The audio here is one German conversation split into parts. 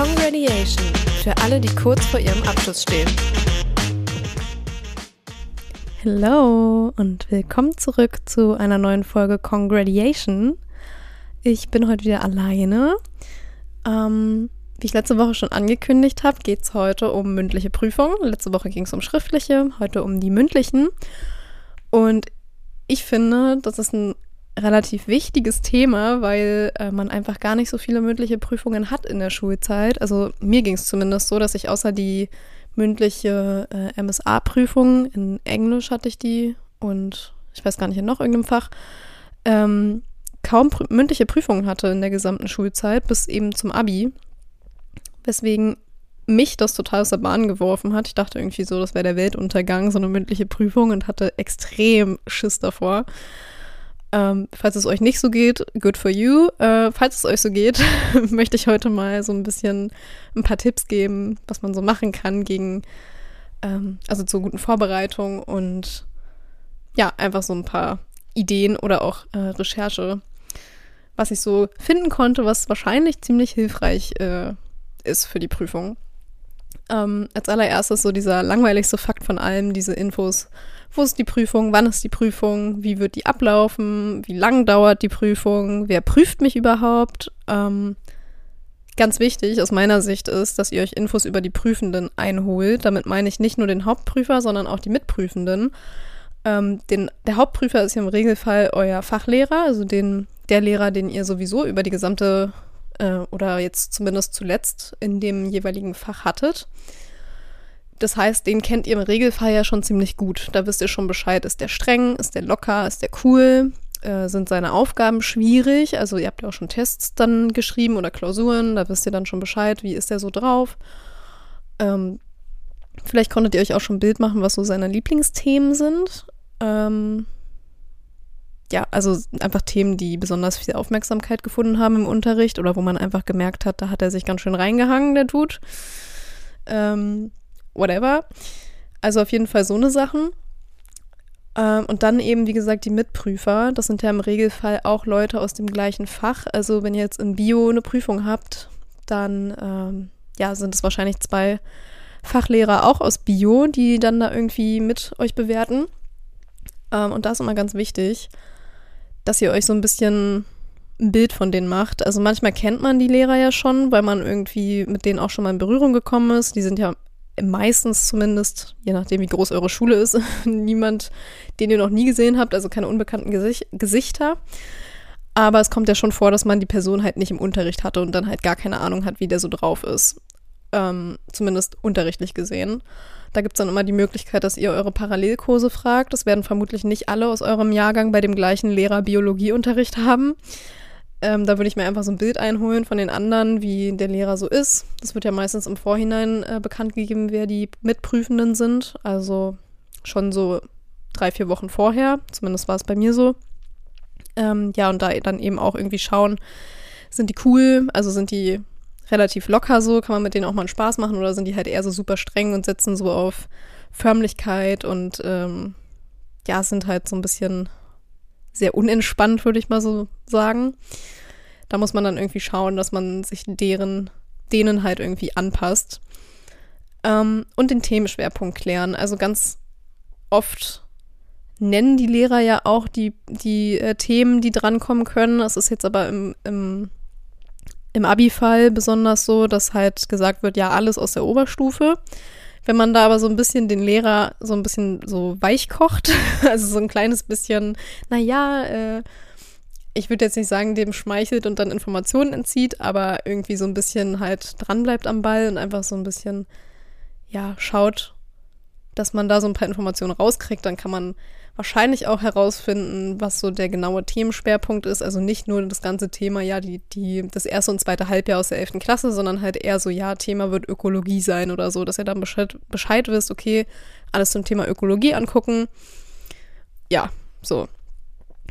Congratulation für alle, die kurz vor ihrem Abschluss stehen. Hello und willkommen zurück zu einer neuen Folge Congratulation. Ich bin heute wieder alleine. Ähm, wie ich letzte Woche schon angekündigt habe, geht es heute um mündliche Prüfungen. Letzte Woche ging es um schriftliche, heute um die mündlichen. Und ich finde, das ist ein relativ wichtiges Thema, weil äh, man einfach gar nicht so viele mündliche Prüfungen hat in der Schulzeit. Also mir ging es zumindest so, dass ich außer die mündliche äh, MSA-Prüfung in Englisch hatte ich die und ich weiß gar nicht in noch irgendeinem Fach, ähm, kaum prü mündliche Prüfungen hatte in der gesamten Schulzeit bis eben zum Abi weswegen mich das total aus der Bahn geworfen hat. Ich dachte irgendwie so, das wäre der Weltuntergang, so eine mündliche Prüfung und hatte extrem Schiss davor. Ähm, falls es euch nicht so geht, good for you. Äh, falls es euch so geht, möchte ich heute mal so ein bisschen ein paar Tipps geben, was man so machen kann gegen, ähm, also zur guten Vorbereitung und ja, einfach so ein paar Ideen oder auch äh, Recherche, was ich so finden konnte, was wahrscheinlich ziemlich hilfreich äh, ist für die Prüfung. Ähm, als allererstes so dieser langweiligste Fakt von allem, diese Infos. Wo ist die Prüfung? Wann ist die Prüfung? Wie wird die ablaufen? Wie lang dauert die Prüfung? Wer prüft mich überhaupt? Ähm, ganz wichtig aus meiner Sicht ist, dass ihr euch Infos über die Prüfenden einholt. Damit meine ich nicht nur den Hauptprüfer, sondern auch die Mitprüfenden. Ähm, den, der Hauptprüfer ist im Regelfall euer Fachlehrer, also den, der Lehrer, den ihr sowieso über die gesamte äh, oder jetzt zumindest zuletzt in dem jeweiligen Fach hattet. Das heißt, den kennt ihr im Regelfall ja schon ziemlich gut. Da wisst ihr schon Bescheid, ist der streng, ist der locker, ist der cool, äh, sind seine Aufgaben schwierig. Also ihr habt ja auch schon Tests dann geschrieben oder Klausuren, da wisst ihr dann schon Bescheid, wie ist der so drauf. Ähm, vielleicht konntet ihr euch auch schon ein Bild machen, was so seine Lieblingsthemen sind. Ähm, ja, also einfach Themen, die besonders viel Aufmerksamkeit gefunden haben im Unterricht oder wo man einfach gemerkt hat, da hat er sich ganz schön reingehangen, der Dude. Ähm, whatever. Also auf jeden Fall so eine Sachen. Ähm, und dann eben, wie gesagt, die Mitprüfer. Das sind ja im Regelfall auch Leute aus dem gleichen Fach. Also wenn ihr jetzt in Bio eine Prüfung habt, dann ähm, ja, sind es wahrscheinlich zwei Fachlehrer auch aus Bio, die dann da irgendwie mit euch bewerten. Ähm, und das ist immer ganz wichtig dass ihr euch so ein bisschen ein Bild von denen macht. Also manchmal kennt man die Lehrer ja schon, weil man irgendwie mit denen auch schon mal in Berührung gekommen ist. Die sind ja meistens zumindest, je nachdem wie groß eure Schule ist, niemand, den ihr noch nie gesehen habt, also keine unbekannten Gesicht Gesichter. Aber es kommt ja schon vor, dass man die Person halt nicht im Unterricht hatte und dann halt gar keine Ahnung hat, wie der so drauf ist. Ähm, zumindest unterrichtlich gesehen. Da gibt es dann immer die Möglichkeit, dass ihr eure Parallelkurse fragt. Das werden vermutlich nicht alle aus eurem Jahrgang bei dem gleichen Lehrer Biologieunterricht haben. Ähm, da würde ich mir einfach so ein Bild einholen von den anderen, wie der Lehrer so ist. Das wird ja meistens im Vorhinein äh, bekannt gegeben, wer die Mitprüfenden sind. Also schon so drei, vier Wochen vorher. Zumindest war es bei mir so. Ähm, ja, und da dann eben auch irgendwie schauen, sind die cool, also sind die relativ locker so, kann man mit denen auch mal einen Spaß machen oder sind die halt eher so super streng und setzen so auf Förmlichkeit und ähm, ja, sind halt so ein bisschen sehr unentspannt, würde ich mal so sagen. Da muss man dann irgendwie schauen, dass man sich deren, denen halt irgendwie anpasst. Ähm, und den Themenschwerpunkt klären. Also ganz oft nennen die Lehrer ja auch die, die äh, Themen, die drankommen können. Das ist jetzt aber im, im im Abi-Fall besonders so, dass halt gesagt wird, ja, alles aus der Oberstufe. Wenn man da aber so ein bisschen den Lehrer so ein bisschen so weich kocht, also so ein kleines bisschen, naja, äh, ich würde jetzt nicht sagen, dem schmeichelt und dann Informationen entzieht, aber irgendwie so ein bisschen halt dranbleibt am Ball und einfach so ein bisschen, ja, schaut, dass man da so ein paar Informationen rauskriegt, dann kann man wahrscheinlich auch herausfinden, was so der genaue Themenschwerpunkt ist. Also nicht nur das ganze Thema, ja, die, die, das erste und zweite Halbjahr aus der 11. Klasse, sondern halt eher so, ja, Thema wird Ökologie sein oder so, dass ihr dann Bescheid, Bescheid wisst, okay, alles zum Thema Ökologie angucken. Ja, so.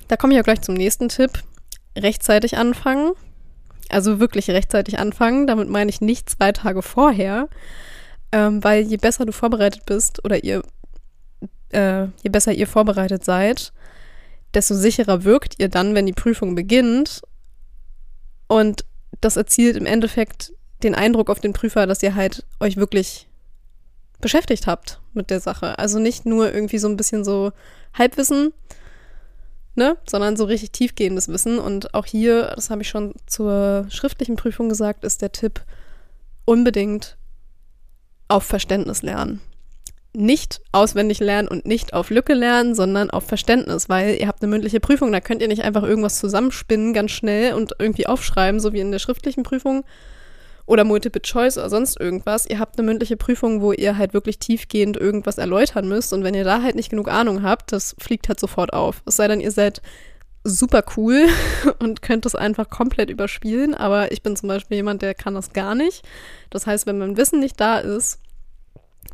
Da komme ich auch gleich zum nächsten Tipp. Rechtzeitig anfangen. Also wirklich rechtzeitig anfangen. Damit meine ich nicht zwei Tage vorher. Ähm, weil je besser du vorbereitet bist oder ihr äh, je besser ihr vorbereitet seid, desto sicherer wirkt ihr dann, wenn die Prüfung beginnt. Und das erzielt im Endeffekt den Eindruck auf den Prüfer, dass ihr halt euch wirklich beschäftigt habt mit der Sache. Also nicht nur irgendwie so ein bisschen so Halbwissen, ne, sondern so richtig tiefgehendes Wissen. Und auch hier, das habe ich schon zur schriftlichen Prüfung gesagt, ist der Tipp unbedingt auf Verständnis lernen. Nicht auswendig lernen und nicht auf Lücke lernen, sondern auf Verständnis, weil ihr habt eine mündliche Prüfung, da könnt ihr nicht einfach irgendwas zusammenspinnen ganz schnell und irgendwie aufschreiben, so wie in der schriftlichen Prüfung, oder Multiple Choice oder sonst irgendwas. Ihr habt eine mündliche Prüfung, wo ihr halt wirklich tiefgehend irgendwas erläutern müsst. Und wenn ihr da halt nicht genug Ahnung habt, das fliegt halt sofort auf. Es sei denn, ihr seid super cool und könnt es einfach komplett überspielen. Aber ich bin zum Beispiel jemand, der kann das gar nicht. Das heißt, wenn mein Wissen nicht da ist,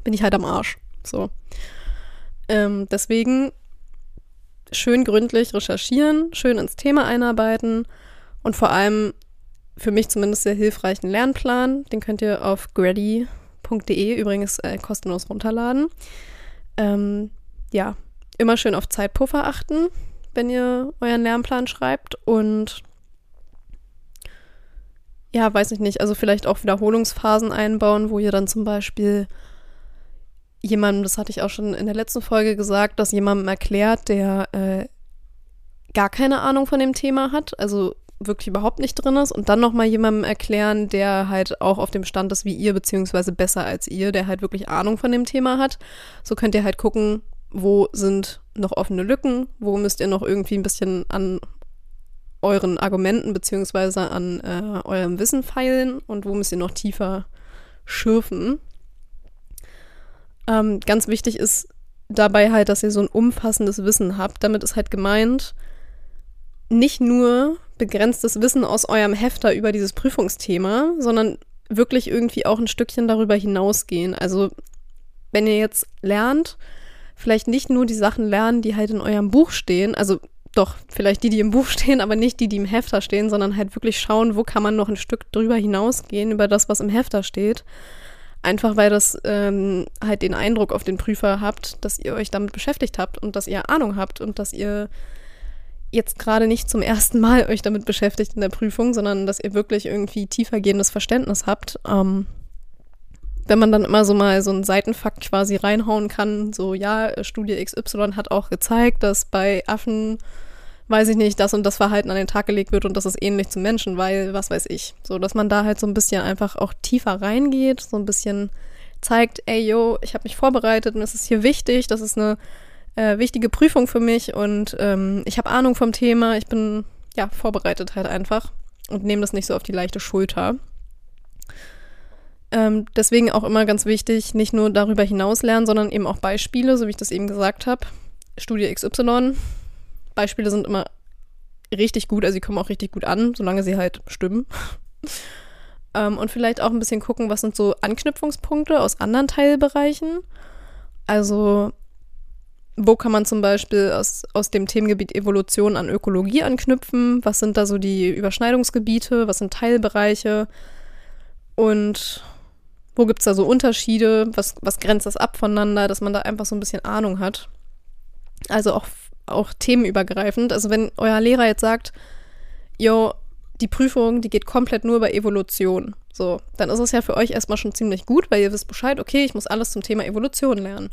bin ich halt am Arsch. So. Ähm, deswegen schön gründlich recherchieren, schön ins Thema einarbeiten und vor allem für mich zumindest sehr hilfreichen Lernplan. Den könnt ihr auf grady.de übrigens äh, kostenlos runterladen. Ähm, ja, immer schön auf Zeitpuffer achten, wenn ihr euren Lernplan schreibt und ja, weiß ich nicht, also vielleicht auch Wiederholungsphasen einbauen, wo ihr dann zum Beispiel jemandem, das hatte ich auch schon in der letzten Folge gesagt, dass jemandem erklärt, der äh, gar keine Ahnung von dem Thema hat, also wirklich überhaupt nicht drin ist und dann nochmal jemandem erklären, der halt auch auf dem Stand ist wie ihr, beziehungsweise besser als ihr, der halt wirklich Ahnung von dem Thema hat. So könnt ihr halt gucken, wo sind noch offene Lücken, wo müsst ihr noch irgendwie ein bisschen an euren Argumenten beziehungsweise an äh, eurem Wissen feilen und wo müsst ihr noch tiefer schürfen. Ähm, ganz wichtig ist dabei halt, dass ihr so ein umfassendes Wissen habt. Damit ist halt gemeint, nicht nur begrenztes Wissen aus eurem Hefter über dieses Prüfungsthema, sondern wirklich irgendwie auch ein Stückchen darüber hinausgehen. Also wenn ihr jetzt lernt, vielleicht nicht nur die Sachen lernen, die halt in eurem Buch stehen, also doch, vielleicht die, die im Buch stehen, aber nicht die, die im Hefter stehen, sondern halt wirklich schauen, wo kann man noch ein Stück drüber hinausgehen, über das, was im Hefter steht. Einfach weil das ähm, halt den Eindruck auf den Prüfer habt, dass ihr euch damit beschäftigt habt und dass ihr Ahnung habt und dass ihr jetzt gerade nicht zum ersten Mal euch damit beschäftigt in der Prüfung, sondern dass ihr wirklich irgendwie tiefergehendes Verständnis habt. Ähm, wenn man dann immer so mal so einen Seitenfakt quasi reinhauen kann, so ja, Studie XY hat auch gezeigt, dass bei Affen, weiß ich nicht, das und das Verhalten an den Tag gelegt wird und das ist ähnlich zum Menschen, weil, was weiß ich. So, dass man da halt so ein bisschen einfach auch tiefer reingeht, so ein bisschen zeigt, ey yo, ich habe mich vorbereitet und es ist hier wichtig, das ist eine äh, wichtige Prüfung für mich und ähm, ich habe Ahnung vom Thema. Ich bin ja vorbereitet halt einfach und nehme das nicht so auf die leichte Schulter. Ähm, deswegen auch immer ganz wichtig, nicht nur darüber hinaus lernen, sondern eben auch Beispiele, so wie ich das eben gesagt habe. Studie XY. Beispiele sind immer richtig gut, also sie kommen auch richtig gut an, solange sie halt stimmen. ähm, und vielleicht auch ein bisschen gucken, was sind so Anknüpfungspunkte aus anderen Teilbereichen. Also wo kann man zum Beispiel aus, aus dem Themengebiet Evolution an Ökologie anknüpfen? Was sind da so die Überschneidungsgebiete? Was sind Teilbereiche? Und wo gibt es da so Unterschiede? Was, was grenzt das ab voneinander, dass man da einfach so ein bisschen Ahnung hat? Also auch, auch themenübergreifend. Also wenn euer Lehrer jetzt sagt, yo, die Prüfung, die geht komplett nur über Evolution. So, dann ist es ja für euch erstmal schon ziemlich gut, weil ihr wisst Bescheid, okay, ich muss alles zum Thema Evolution lernen.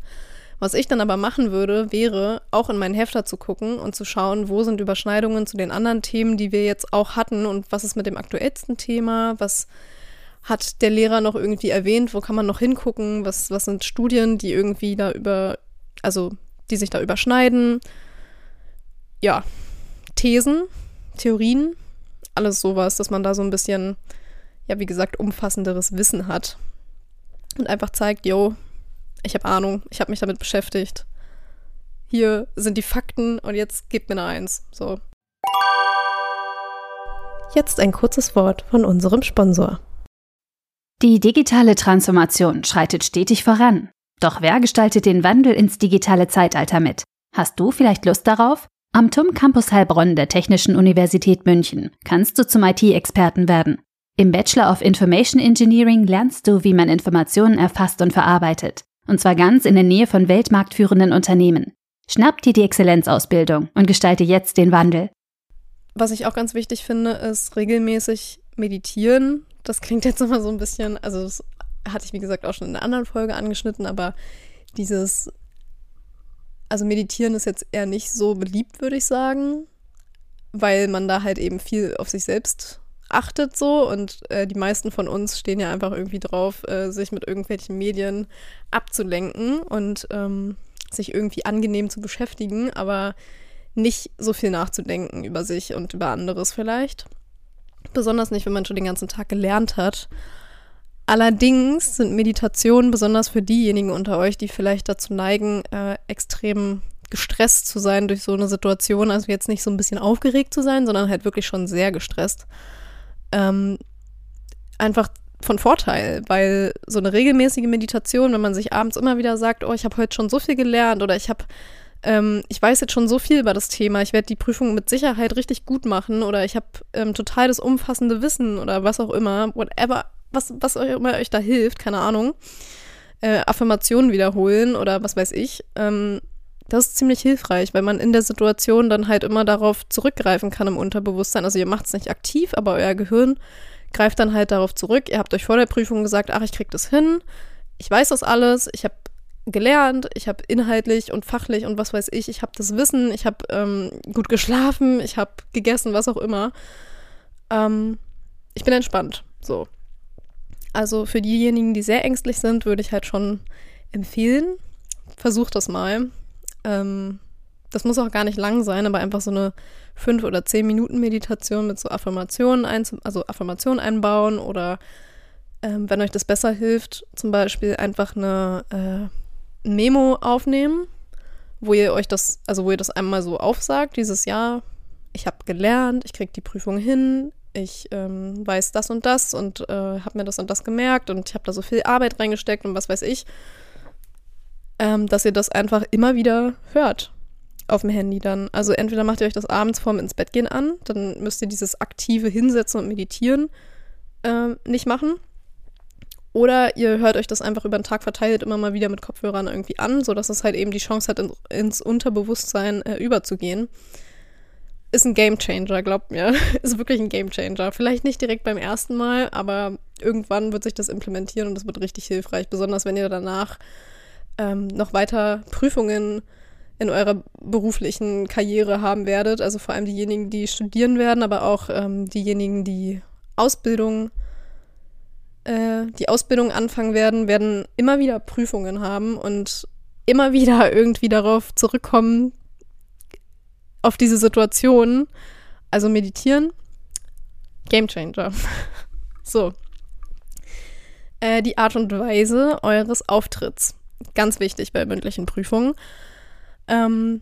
Was ich dann aber machen würde, wäre auch in meinen Hefter zu gucken und zu schauen, wo sind Überschneidungen zu den anderen Themen, die wir jetzt auch hatten und was ist mit dem aktuellsten Thema, was hat der Lehrer noch irgendwie erwähnt, wo kann man noch hingucken, was, was sind Studien, die irgendwie da über, also die sich da überschneiden. Ja, Thesen, Theorien, alles sowas, dass man da so ein bisschen, ja, wie gesagt, umfassenderes Wissen hat und einfach zeigt, yo, ich habe Ahnung, ich habe mich damit beschäftigt. Hier sind die Fakten und jetzt gebt mir eine Eins. So. Jetzt ein kurzes Wort von unserem Sponsor. Die digitale Transformation schreitet stetig voran. Doch wer gestaltet den Wandel ins digitale Zeitalter mit? Hast du vielleicht Lust darauf? Am TUM Campus Heilbronn der Technischen Universität München kannst du zum IT-Experten werden. Im Bachelor of Information Engineering lernst du, wie man Informationen erfasst und verarbeitet. Und zwar ganz in der Nähe von weltmarktführenden Unternehmen. Schnapp dir die Exzellenzausbildung und gestalte jetzt den Wandel. Was ich auch ganz wichtig finde, ist regelmäßig meditieren. das klingt jetzt immer so ein bisschen, also das hatte ich wie gesagt auch schon in einer anderen Folge angeschnitten, aber dieses, also meditieren ist jetzt eher nicht so beliebt, würde ich sagen, weil man da halt eben viel auf sich selbst achtet so und äh, die meisten von uns stehen ja einfach irgendwie drauf, äh, sich mit irgendwelchen Medien abzulenken und ähm, sich irgendwie angenehm zu beschäftigen, aber nicht so viel nachzudenken über sich und über anderes vielleicht. Besonders nicht, wenn man schon den ganzen Tag gelernt hat. Allerdings sind Meditationen besonders für diejenigen unter euch, die vielleicht dazu neigen, äh, extrem gestresst zu sein durch so eine Situation, also jetzt nicht so ein bisschen aufgeregt zu sein, sondern halt wirklich schon sehr gestresst, ähm, einfach von Vorteil, weil so eine regelmäßige Meditation, wenn man sich abends immer wieder sagt, oh, ich habe heute schon so viel gelernt oder ich habe ähm, ich weiß jetzt schon so viel über das Thema, ich werde die Prüfung mit Sicherheit richtig gut machen oder ich habe ähm, total das umfassende Wissen oder was auch immer, whatever, was, was euch immer euch da hilft, keine Ahnung, äh, Affirmationen wiederholen oder was weiß ich. Ähm, das ist ziemlich hilfreich, weil man in der Situation dann halt immer darauf zurückgreifen kann im Unterbewusstsein. Also ihr macht es nicht aktiv, aber euer Gehirn greift dann halt darauf zurück. Ihr habt euch vor der Prüfung gesagt, ach, ich krieg das hin, ich weiß das alles, ich habe gelernt, ich habe inhaltlich und fachlich und was weiß ich, ich habe das Wissen, ich habe ähm, gut geschlafen, ich habe gegessen, was auch immer. Ähm, ich bin entspannt, so. Also für diejenigen, die sehr ängstlich sind, würde ich halt schon empfehlen, versucht das mal. Ähm, das muss auch gar nicht lang sein, aber einfach so eine fünf oder zehn Minuten Meditation mit so Affirmationen, ein, also Affirmationen einbauen oder ähm, wenn euch das besser hilft, zum Beispiel einfach eine äh, Memo aufnehmen, wo ihr euch das, also wo ihr das einmal so aufsagt, dieses Jahr, ich habe gelernt, ich kriege die Prüfung hin, ich ähm, weiß das und das und äh, habe mir das und das gemerkt und ich habe da so viel Arbeit reingesteckt und was weiß ich ähm, dass ihr das einfach immer wieder hört auf dem Handy dann. Also entweder macht ihr euch das abends vorm ins Bett gehen an, dann müsst ihr dieses aktive Hinsetzen und Meditieren äh, nicht machen. Oder ihr hört euch das einfach über den Tag verteilt immer mal wieder mit Kopfhörern irgendwie an, sodass es halt eben die Chance hat, in, ins Unterbewusstsein äh, überzugehen. Ist ein Gamechanger, glaubt mir. Ist wirklich ein Gamechanger. Vielleicht nicht direkt beim ersten Mal, aber irgendwann wird sich das implementieren und das wird richtig hilfreich. Besonders wenn ihr danach ähm, noch weiter Prüfungen in eurer beruflichen Karriere haben werdet. Also vor allem diejenigen, die studieren werden, aber auch ähm, diejenigen, die Ausbildung, äh, die Ausbildung anfangen werden, werden immer wieder Prüfungen haben und immer wieder irgendwie darauf zurückkommen, auf diese Situation. Also meditieren, Game Changer. so. Äh, die Art und Weise eures Auftritts. Ganz wichtig bei mündlichen Prüfungen. Ähm,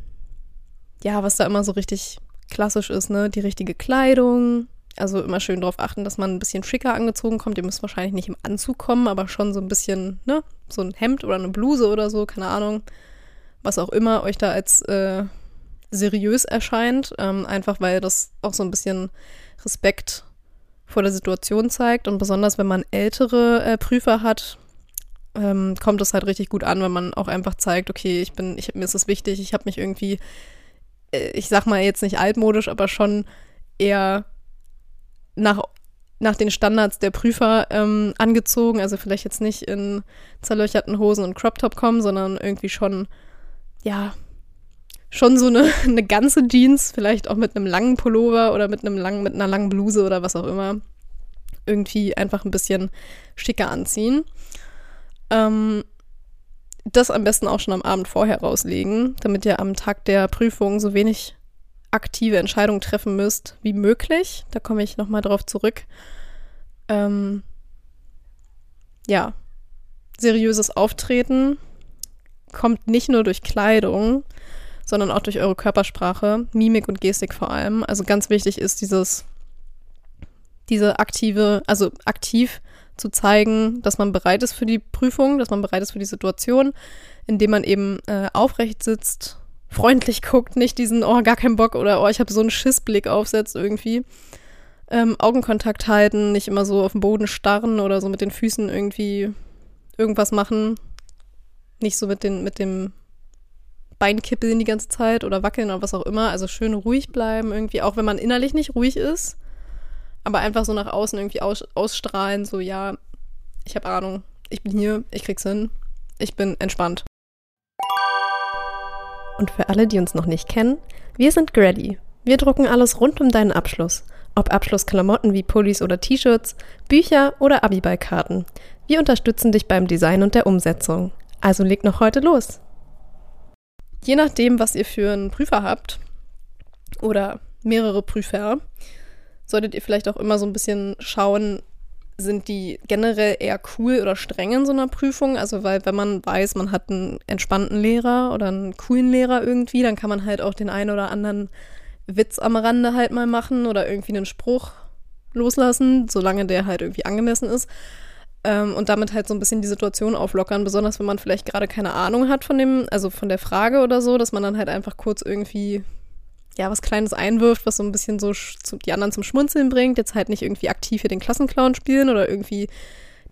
ja, was da immer so richtig klassisch ist, ne? Die richtige Kleidung. Also immer schön darauf achten, dass man ein bisschen schicker angezogen kommt. Ihr müsst wahrscheinlich nicht im Anzug kommen, aber schon so ein bisschen, ne? So ein Hemd oder eine Bluse oder so, keine Ahnung. Was auch immer euch da als äh, seriös erscheint. Ähm, einfach weil das auch so ein bisschen Respekt vor der Situation zeigt. Und besonders, wenn man ältere äh, Prüfer hat, ähm, kommt es halt richtig gut an, wenn man auch einfach zeigt, okay, ich bin, ich, mir ist es wichtig, ich habe mich irgendwie, äh, ich sag mal jetzt nicht altmodisch, aber schon eher nach, nach den Standards der Prüfer ähm, angezogen. Also vielleicht jetzt nicht in zerlöcherten Hosen und Crop Top kommen, sondern irgendwie schon, ja, schon so eine, eine ganze Jeans, vielleicht auch mit einem langen Pullover oder mit einem langen, mit einer langen Bluse oder was auch immer. Irgendwie einfach ein bisschen schicker anziehen. Ähm, das am besten auch schon am Abend vorher rauslegen, damit ihr am Tag der Prüfung so wenig aktive Entscheidungen treffen müsst wie möglich. Da komme ich nochmal drauf zurück. Ähm, ja, seriöses Auftreten kommt nicht nur durch Kleidung, sondern auch durch eure Körpersprache, Mimik und Gestik vor allem. Also ganz wichtig ist dieses, diese aktive, also aktiv zu zeigen, dass man bereit ist für die Prüfung, dass man bereit ist für die Situation, indem man eben äh, aufrecht sitzt, freundlich guckt, nicht diesen, oh, gar keinen Bock oder oh, ich habe so einen Schissblick aufsetzt irgendwie. Ähm, Augenkontakt halten, nicht immer so auf den Boden starren oder so mit den Füßen irgendwie irgendwas machen. Nicht so mit, den, mit dem Bein kippeln die ganze Zeit oder wackeln oder was auch immer. Also schön ruhig bleiben irgendwie, auch wenn man innerlich nicht ruhig ist. aber einfach so nach außen irgendwie aus, ausstrahlen, so ja, ich habe Ahnung, ich bin hier, ich krieg's hin, ich bin entspannt. Und für alle, die uns noch nicht kennen, wir sind Grady. Wir drucken alles rund um deinen Abschluss. Ob Abschlussklamotten wie Pullis oder T-Shirts, Bücher oder Abiballkarten. Wir unterstützen dich beim Design und der Umsetzung. Also leg noch heute los. Je nachdem, was ihr für einen Prüfer habt oder mehrere Prüfer, solltet ihr vielleicht auch immer so ein bisschen schauen, sind die generell eher cool oder streng in so einer Prüfung? Also, weil wenn man weiß, man hat einen entspannten Lehrer oder einen coolen Lehrer irgendwie, dann kann man halt auch den einen oder anderen Witz am Rande halt mal machen oder irgendwie einen Spruch loslassen, solange der halt irgendwie angemessen ist. Ähm, und damit halt so ein bisschen die Situation auflockern, besonders wenn man vielleicht gerade keine Ahnung hat von dem, also von der Frage oder so, dass man dann halt einfach kurz irgendwie ja, was Kleines einwirft, was so ein bisschen so die anderen zum Schmunzeln bringt. Jetzt halt nicht irgendwie aktiv hier den Klassenclown spielen oder irgendwie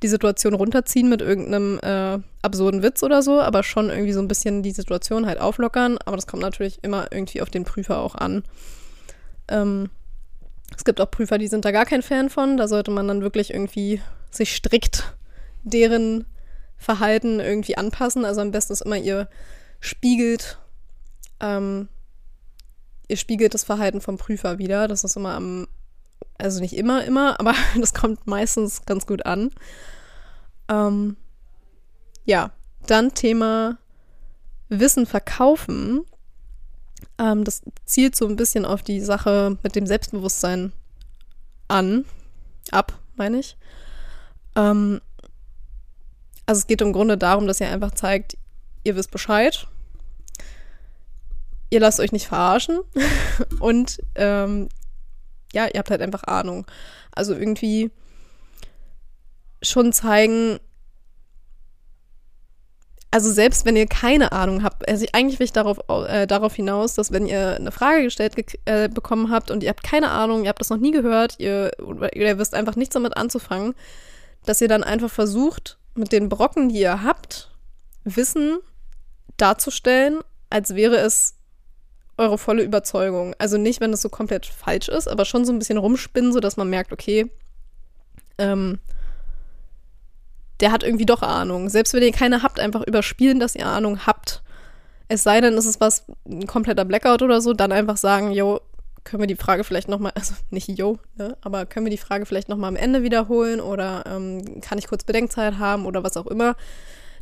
die Situation runterziehen mit irgendeinem äh, absurden Witz oder so, aber schon irgendwie so ein bisschen die Situation halt auflockern. Aber das kommt natürlich immer irgendwie auf den Prüfer auch an. Ähm, es gibt auch Prüfer, die sind da gar kein Fan von. Da sollte man dann wirklich irgendwie sich strikt deren Verhalten irgendwie anpassen. Also am besten ist immer, ihr spiegelt ähm, ihr spiegelt das Verhalten vom Prüfer wieder. Das ist immer am, also nicht immer, immer, aber das kommt meistens ganz gut an. Ähm, ja, dann Thema Wissen verkaufen. Ähm, das zielt so ein bisschen auf die Sache mit dem Selbstbewusstsein an, ab, meine ich. Ähm, also es geht im Grunde darum, dass ihr einfach zeigt, ihr wisst Bescheid ihr lasst euch nicht verarschen und ähm, ja, ihr habt halt einfach Ahnung. Also irgendwie schon zeigen, also selbst wenn ihr keine Ahnung habt, also eigentlich will ich darauf, äh, darauf hinaus, dass wenn ihr eine Frage gestellt äh, bekommen habt und ihr habt keine Ahnung, ihr habt das noch nie gehört, ihr, ihr wisst einfach nichts damit anzufangen, dass ihr dann einfach versucht, mit den Brocken, die ihr habt, Wissen darzustellen, als wäre es eure volle Überzeugung. Also nicht, wenn das so komplett falsch ist, aber schon so ein bisschen rumspinnen, sodass man merkt, okay, ähm, der hat irgendwie doch Ahnung. Selbst wenn ihr keine habt, einfach überspielen, dass ihr Ahnung habt. Es sei denn, es ist was, ein kompletter Blackout oder so, dann einfach sagen, yo, können wir die Frage vielleicht nochmal, also nicht yo, ne, aber können wir die Frage vielleicht nochmal am Ende wiederholen oder ähm, kann ich kurz Bedenkzeit haben oder was auch immer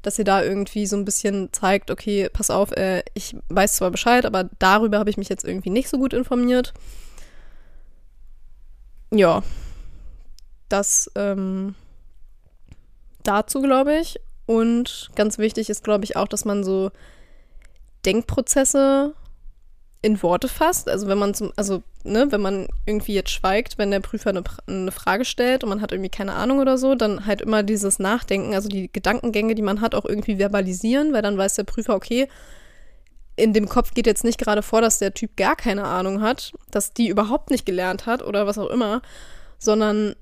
dass ihr da irgendwie so ein bisschen zeigt, okay, pass auf, äh, ich weiß zwar Bescheid, aber darüber habe ich mich jetzt irgendwie nicht so gut informiert. Ja, das ähm, dazu, glaube ich. Und ganz wichtig ist, glaube ich, auch, dass man so Denkprozesse in Worte fasst. Also wenn man zum, also ne, wenn man irgendwie jetzt schweigt, wenn der Prüfer eine, eine, Frage stellt und man hat irgendwie keine Ahnung oder so, dann halt immer dieses Nachdenken, also die Gedankengänge, die man hat, auch irgendwie verbalisieren, weil dann weiß der Prüfer, okay, in dem Kopf geht jetzt nicht gerade vor, dass der Typ gar keine Ahnung hat, dass die überhaupt nicht gelernt hat oder was auch immer, sondern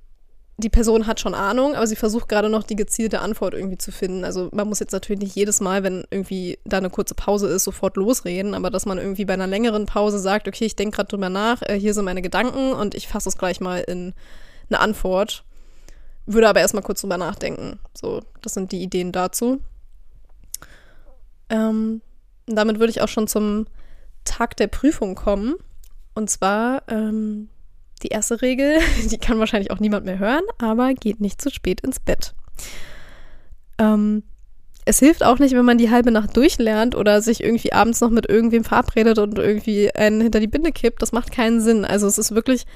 die Person hat schon Ahnung, aber sie versucht gerade noch die gezielte Antwort irgendwie zu finden. Also man muss jetzt natürlich nicht jedes Mal, wenn irgendwie da eine kurze Pause ist, sofort losreden, aber dass man irgendwie bei einer längeren Pause sagt, okay, ich denke gerade drüber nach, äh, hier sind meine Gedanken und ich fasse es gleich mal in eine Antwort. Würde aber erstmal kurz drüber nachdenken. So, das sind die Ideen dazu. Ähm, damit würde ich auch schon zum Tag der Prüfung kommen. Und zwar ähm, die erste Regel, die kann wahrscheinlich auch niemand mehr hören, aber geht nicht zu spät ins Bett. Ähm, es hilft auch nicht, wenn man die halbe Nacht durchlernt oder sich irgendwie abends noch mit irgendwem verabredet und irgendwie einen hinter die Binde kippt. Das macht keinen Sinn. Also es ist wirklich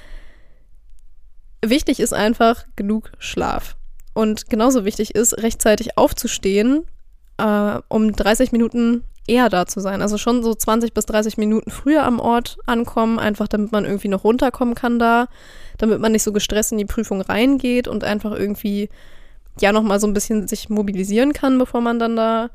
wichtig ist einfach genug Schlaf. Und genauso wichtig ist, rechtzeitig aufzustehen, äh, um 30 Minuten eher da zu sein. Also schon so 20 bis 30 Minuten früher am Ort ankommen, einfach damit man irgendwie noch runterkommen kann da, damit man nicht so gestresst in die Prüfung reingeht und einfach irgendwie ja nochmal so ein bisschen sich mobilisieren kann, bevor man dann da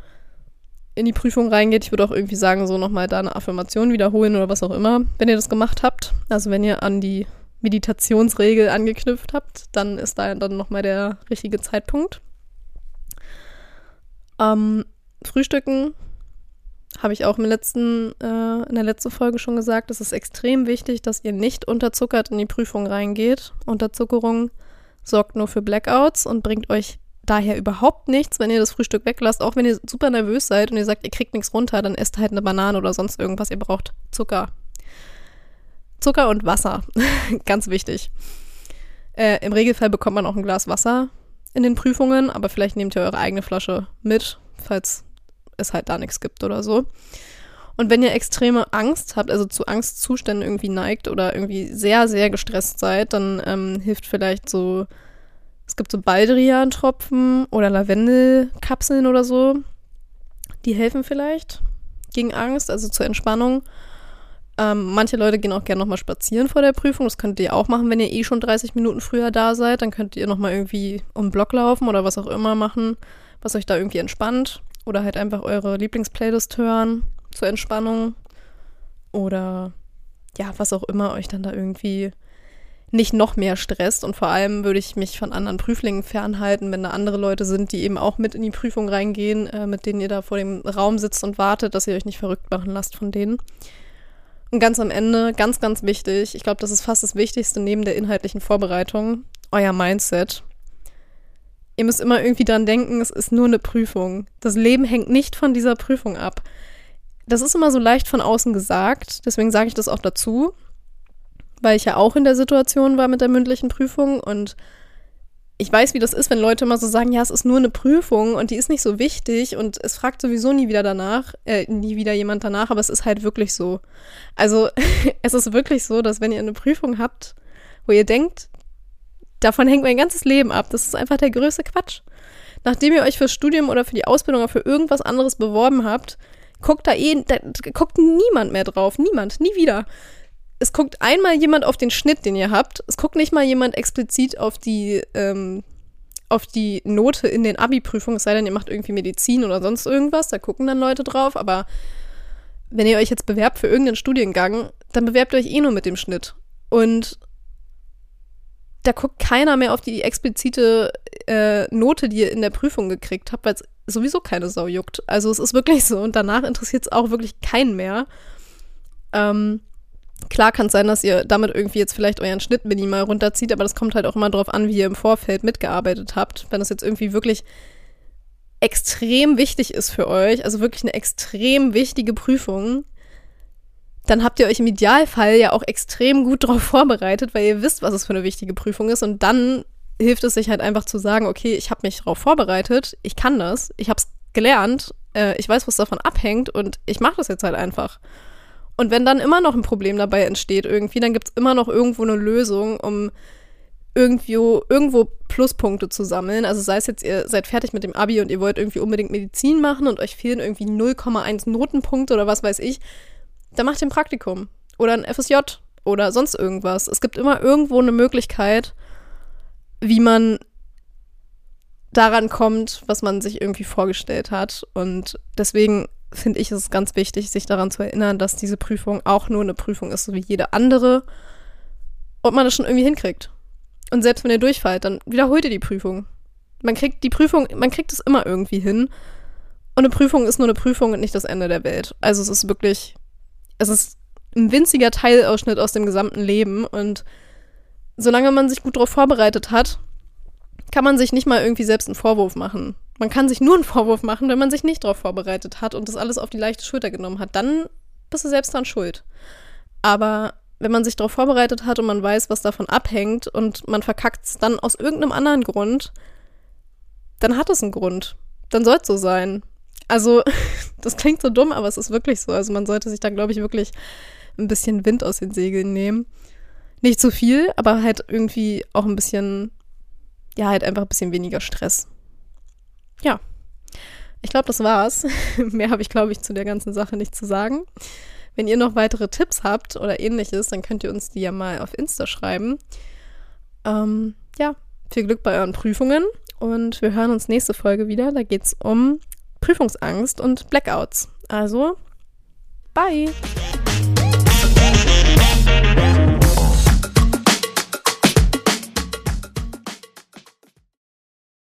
in die Prüfung reingeht. Ich würde auch irgendwie sagen, so nochmal da eine Affirmation wiederholen oder was auch immer, wenn ihr das gemacht habt. Also wenn ihr an die Meditationsregel angeknüpft habt, dann ist da dann nochmal der richtige Zeitpunkt. Ähm, Frühstücken habe ich auch im letzten, äh, in der letzten Folge schon gesagt, es ist extrem wichtig, dass ihr nicht unterzuckert in die Prüfung reingeht. Unterzuckerung sorgt nur für Blackouts und bringt euch daher überhaupt nichts, wenn ihr das Frühstück weglasst. Auch wenn ihr super nervös seid und ihr sagt, ihr kriegt nichts runter, dann esst halt eine Banane oder sonst irgendwas. Ihr braucht Zucker. Zucker und Wasser. Ganz wichtig. Äh, Im Regelfall bekommt man auch ein Glas Wasser in den Prüfungen, aber vielleicht nehmt ihr eure eigene Flasche mit, falls es halt da nichts gibt oder so. Und wenn ihr extreme Angst habt, also zu Angstzuständen irgendwie neigt oder irgendwie sehr, sehr gestresst seid, dann ähm, hilft vielleicht so es gibt so Baldrian-Tropfen oder Lavendelkapseln oder so. Die helfen vielleicht gegen Angst, also zur Entspannung. Ähm, manche Leute gehen auch gerne nochmal spazieren vor der Prüfung. Das könnt ihr auch machen, wenn ihr eh schon 30 Minuten früher da seid. Dann könnt ihr nochmal irgendwie um den Block laufen oder was auch immer machen, was euch da irgendwie entspannt. Oder halt einfach eure Lieblingsplaylist hören zur Entspannung. Oder ja, was auch immer euch dann da irgendwie nicht noch mehr stresst. Und vor allem würde ich mich von anderen Prüflingen fernhalten, wenn da andere Leute sind, die eben auch mit in die Prüfung reingehen, äh, mit denen ihr da vor dem Raum sitzt und wartet, dass ihr euch nicht verrückt machen lasst von denen. Und ganz am Ende, ganz, ganz wichtig, ich glaube, das ist fast das Wichtigste neben der inhaltlichen Vorbereitung, euer Mindset. Ihr müsst immer irgendwie dran denken, es ist nur eine Prüfung. Das Leben hängt nicht von dieser Prüfung ab. Das ist immer so leicht von außen gesagt, deswegen sage ich das auch dazu weil ich ja auch in der Situation war mit der mündlichen Prüfung und ich weiß, wie das ist, wenn Leute immer so sagen, ja, es ist nur eine Prüfung und die ist nicht so wichtig und es fragt sowieso nie wieder danach, äh, nie wieder jemand danach, aber es ist halt wirklich so. Also es ist wirklich so, dass wenn ihr eine Prüfung habt, wo ihr denkt, davon hängt mein ganzes Leben ab, das ist einfach der größte Quatsch. Nachdem ihr euch fürs Studium oder für die Ausbildung oder für irgendwas anderes beworben habt, guckt da eh, da guckt niemand mehr drauf, niemand, nie wieder es guckt einmal jemand auf den Schnitt, den ihr habt. Es guckt nicht mal jemand explizit auf die, ähm, auf die Note in den Abi-Prüfungen, es sei denn, ihr macht irgendwie Medizin oder sonst irgendwas, da gucken dann Leute drauf, aber wenn ihr euch jetzt bewerbt für irgendeinen Studiengang, dann bewerbt ihr euch eh nur mit dem Schnitt. Und da guckt keiner mehr auf die explizite äh, Note, die ihr in der Prüfung gekriegt habt, weil es sowieso keine Sau juckt. Also es ist wirklich so. Und danach interessiert es auch wirklich keinen mehr. Ähm, Klar kann es sein, dass ihr damit irgendwie jetzt vielleicht euren Schnitt minimal runterzieht, aber das kommt halt auch immer darauf an, wie ihr im Vorfeld mitgearbeitet habt. Wenn das jetzt irgendwie wirklich extrem wichtig ist für euch, also wirklich eine extrem wichtige Prüfung, dann habt ihr euch im Idealfall ja auch extrem gut darauf vorbereitet, weil ihr wisst, was es für eine wichtige Prüfung ist. Und dann hilft es sich halt einfach zu sagen, okay, ich habe mich darauf vorbereitet, ich kann das, ich habe es gelernt, äh, ich weiß, was davon abhängt und ich mache das jetzt halt einfach. Und wenn dann immer noch ein Problem dabei entsteht irgendwie, dann gibt es immer noch irgendwo eine Lösung, um irgendwo, irgendwo Pluspunkte zu sammeln. Also sei es jetzt, ihr seid fertig mit dem Abi und ihr wollt irgendwie unbedingt Medizin machen und euch fehlen irgendwie 0,1 Notenpunkte oder was weiß ich, dann macht ihr ein Praktikum oder ein FSJ oder sonst irgendwas. Es gibt immer irgendwo eine Möglichkeit, wie man daran kommt, was man sich irgendwie vorgestellt hat. Und deswegen finde ich, es ganz wichtig, sich daran zu erinnern, dass diese Prüfung auch nur eine Prüfung ist, so wie jede andere. Und man das schon irgendwie hinkriegt. Und selbst wenn ihr durchfallt, dann wiederholt ihr die Prüfung. Man kriegt die Prüfung, man kriegt es immer irgendwie hin. Und eine Prüfung ist nur eine Prüfung und nicht das Ende der Welt. Also es ist wirklich, es ist ein winziger Teilausschnitt aus dem gesamten Leben. Und solange man sich gut darauf vorbereitet hat, kann man sich nicht mal irgendwie selbst einen Vorwurf machen. Man kann sich nur einen Vorwurf machen, wenn man sich nicht darauf vorbereitet hat und das alles auf die leichte Schulter genommen hat. Dann bist du selbst dran schuld. Aber wenn man sich darauf vorbereitet hat und man weiß, was davon abhängt und man verkackt es dann aus irgendeinem anderen Grund, dann hat es einen Grund. Dann soll es so sein. Also, das klingt so dumm, aber es ist wirklich so. Also man sollte sich da, glaube ich, wirklich ein bisschen Wind aus den Segeln nehmen. Nicht zu viel, aber halt irgendwie auch ein bisschen, ja, halt einfach ein bisschen weniger Stress ja, ich glaube, das war's. Mehr habe ich, glaube ich, zu der ganzen Sache nicht zu sagen. Wenn ihr noch weitere Tipps habt oder ähnliches, dann könnt ihr uns die ja mal auf Insta schreiben. Ähm, ja, viel Glück bei euren Prüfungen und wir hören uns nächste Folge wieder. Da geht es um Prüfungsangst und Blackouts. Also, bye!